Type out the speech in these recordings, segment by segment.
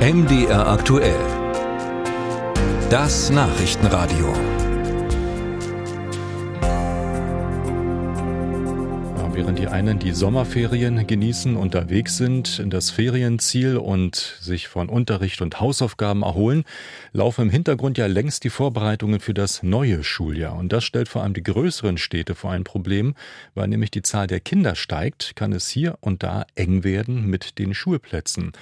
MDR aktuell. Das Nachrichtenradio. Während die einen die Sommerferien genießen, unterwegs sind, in das Ferienziel und sich von Unterricht und Hausaufgaben erholen, laufen im Hintergrund ja längst die Vorbereitungen für das neue Schuljahr. Und das stellt vor allem die größeren Städte vor ein Problem, weil nämlich die Zahl der Kinder steigt, kann es hier und da eng werden mit den Schulplätzen.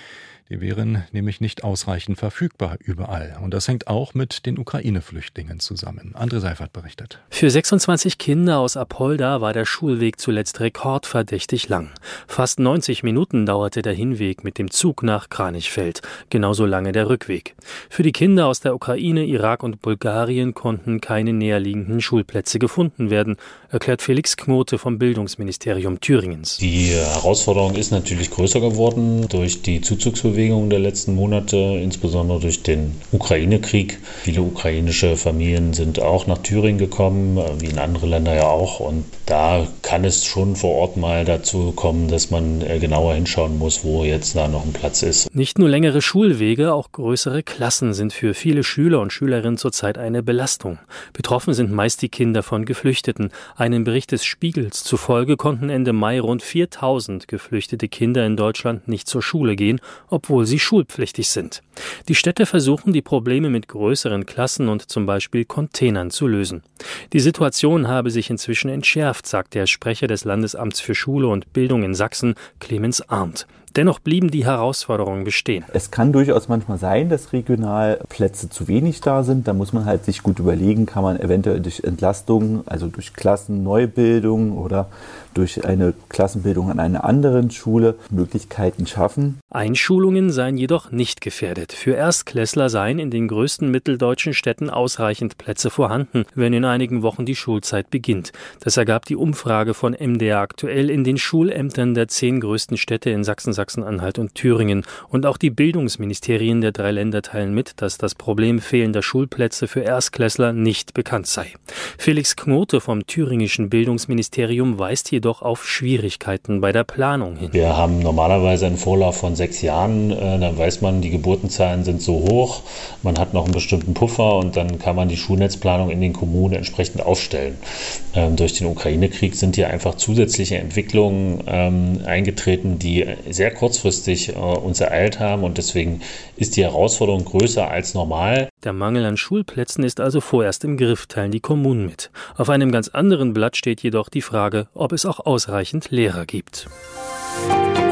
Die wären nämlich nicht ausreichend verfügbar überall. Und das hängt auch mit den Ukraine-Flüchtlingen zusammen. André Seifert berichtet. Für 26 Kinder aus Apolda war der Schulweg zuletzt rekordverdächtig lang. Fast 90 Minuten dauerte der Hinweg mit dem Zug nach Kranichfeld. Genauso lange der Rückweg. Für die Kinder aus der Ukraine, Irak und Bulgarien konnten keine näherliegenden Schulplätze gefunden werden, erklärt Felix Knote vom Bildungsministerium Thüringens. Die Herausforderung ist natürlich größer geworden durch die Zuzugsbewegung Flüchtlingsbewegungen der letzten Monate, insbesondere durch den Ukraine-Krieg. Viele ukrainische Familien sind auch nach Thüringen gekommen, wie in andere Länder ja auch. Und da kann es schon vor Ort mal dazu kommen, dass man äh, genauer hinschauen muss, wo jetzt da noch ein Platz ist. Nicht nur längere Schulwege, auch größere Klassen sind für viele Schüler und Schülerinnen zurzeit eine Belastung. Betroffen sind meist die Kinder von Geflüchteten. Einem Bericht des Spiegels zufolge konnten Ende Mai rund 4000 geflüchtete Kinder in Deutschland nicht zur Schule gehen, obwohl obwohl sie schulpflichtig sind. Die Städte versuchen, die Probleme mit größeren Klassen und zum Beispiel Containern zu lösen. Die Situation habe sich inzwischen entschärft, sagt der Sprecher des Landesamts für Schule und Bildung in Sachsen, Clemens Arndt. Dennoch blieben die Herausforderungen bestehen. Es kann durchaus manchmal sein, dass regional Plätze zu wenig da sind. Da muss man halt sich gut überlegen, kann man eventuell durch Entlastung, also durch Klassenneubildung oder durch eine Klassenbildung an einer anderen Schule Möglichkeiten schaffen. Einschulungen seien jedoch nicht gefährdet. Für Erstklässler seien in den größten mitteldeutschen Städten ausreichend Plätze vorhanden, wenn in einigen Wochen die Schulzeit beginnt. Das ergab die Umfrage von MDR aktuell in den Schulämtern der zehn größten Städte in Sachsen, Sachsen-Anhalt und Thüringen. Und auch die Bildungsministerien der drei Länder teilen mit, dass das Problem fehlender Schulplätze für Erstklässler nicht bekannt sei. Felix Knote vom thüringischen Bildungsministerium weist jedoch auf Schwierigkeiten bei der Planung hin. Wir haben normalerweise einen Vorlauf von sechs Jahren. Äh, dann weiß man, die Geburtenzahlen sind so hoch, man hat noch einen bestimmten Puffer und dann kann man die Schulnetzplanung in den Kommunen entsprechend aufstellen. Ähm, durch den Ukraine-Krieg sind hier einfach zusätzliche Entwicklungen ähm, eingetreten, die sehr kurzfristig äh, uns ereilt haben und deswegen ist die Herausforderung größer als normal. Der Mangel an Schulplätzen ist also vorerst im Griff, teilen die Kommunen mit. Auf einem ganz anderen Blatt steht jedoch die Frage, ob es auch ausreichend Lehrer gibt. Musik